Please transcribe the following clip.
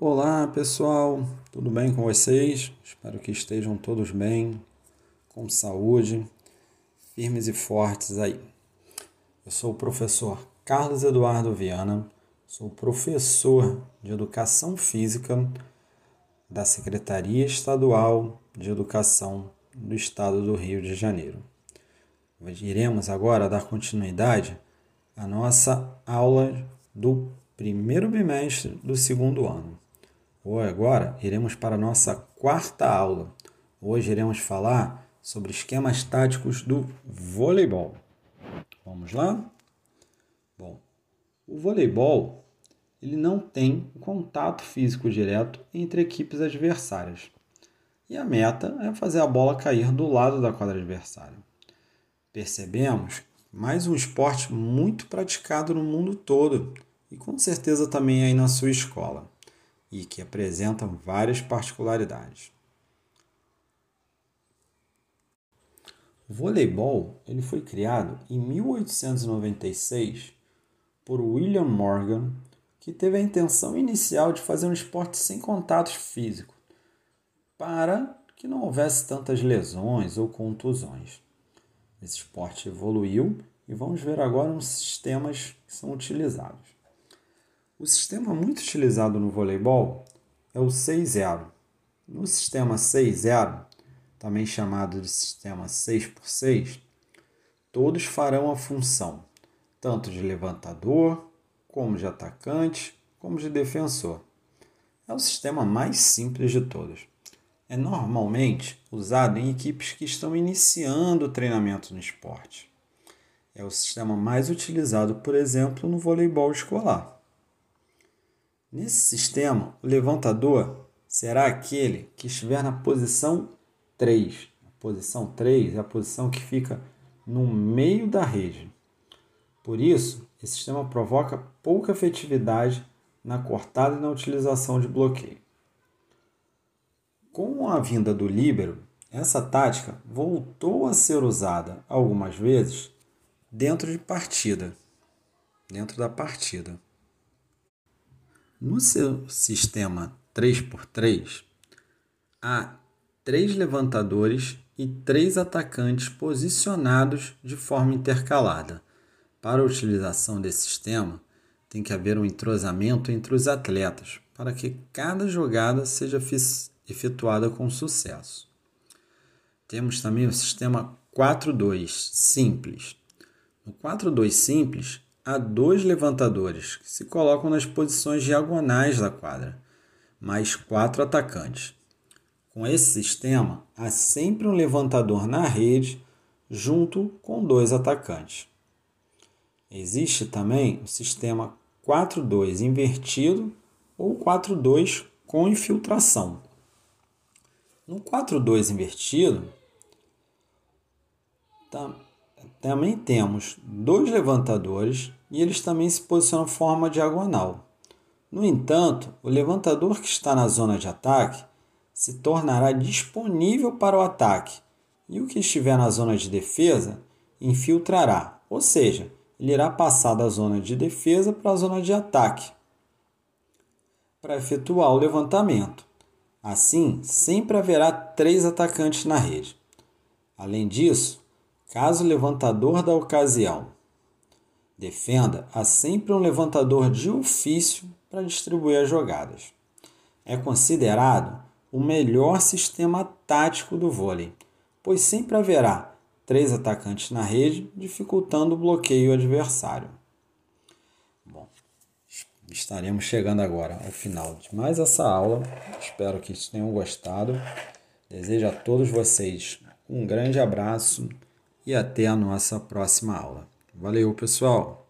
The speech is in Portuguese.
Olá pessoal, tudo bem com vocês? Espero que estejam todos bem, com saúde, firmes e fortes aí. Eu sou o professor Carlos Eduardo Viana, sou professor de Educação Física da Secretaria Estadual de Educação do Estado do Rio de Janeiro. Iremos agora dar continuidade à nossa aula do primeiro bimestre do segundo ano. Hoje, agora iremos para a nossa quarta aula. Hoje iremos falar sobre esquemas táticos do voleibol. Vamos lá? Bom, o voleibol ele não tem contato físico direto entre equipes adversárias. E a meta é fazer a bola cair do lado da quadra adversária. Percebemos mais um esporte muito praticado no mundo todo e com certeza também aí na sua escola e que apresentam várias particularidades. O voleibol ele foi criado em 1896 por William Morgan, que teve a intenção inicial de fazer um esporte sem contato físico, para que não houvesse tantas lesões ou contusões. Esse esporte evoluiu e vamos ver agora uns sistemas que são utilizados. O sistema muito utilizado no voleibol é o 6-0. No sistema 6-0, também chamado de sistema 6x6, todos farão a função tanto de levantador, como de atacante, como de defensor. É o sistema mais simples de todos. É normalmente usado em equipes que estão iniciando o treinamento no esporte. É o sistema mais utilizado, por exemplo, no voleibol escolar. Nesse sistema, o levantador será aquele que estiver na posição 3. A posição 3 é a posição que fica no meio da rede. Por isso, esse sistema provoca pouca efetividade na cortada e na utilização de bloqueio. Com a vinda do líbero, essa tática voltou a ser usada algumas vezes dentro de partida, dentro da partida. No seu sistema 3x3, há três levantadores e três atacantes posicionados de forma intercalada. Para a utilização desse sistema, tem que haver um entrosamento entre os atletas para que cada jogada seja efetuada com sucesso. Temos também o sistema 4-2 simples. No 4-2 simples, há dois levantadores que se colocam nas posições diagonais da quadra, mais quatro atacantes. Com esse sistema, há sempre um levantador na rede junto com dois atacantes. Existe também o sistema 4-2 invertido ou 4-2 com infiltração. No 4-2 invertido, também temos dois levantadores e eles também se posicionam de forma diagonal. No entanto, o levantador que está na zona de ataque se tornará disponível para o ataque e o que estiver na zona de defesa infiltrará, ou seja, ele irá passar da zona de defesa para a zona de ataque para efetuar o levantamento. Assim, sempre haverá três atacantes na rede. Além disso, caso o levantador da ocasião Defenda há sempre um levantador de ofício para distribuir as jogadas. É considerado o melhor sistema tático do vôlei, pois sempre haverá três atacantes na rede, dificultando o bloqueio adversário. Bom, estaremos chegando agora ao final de mais essa aula. Espero que tenham gostado. Desejo a todos vocês um grande abraço e até a nossa próxima aula. Valeu, pessoal!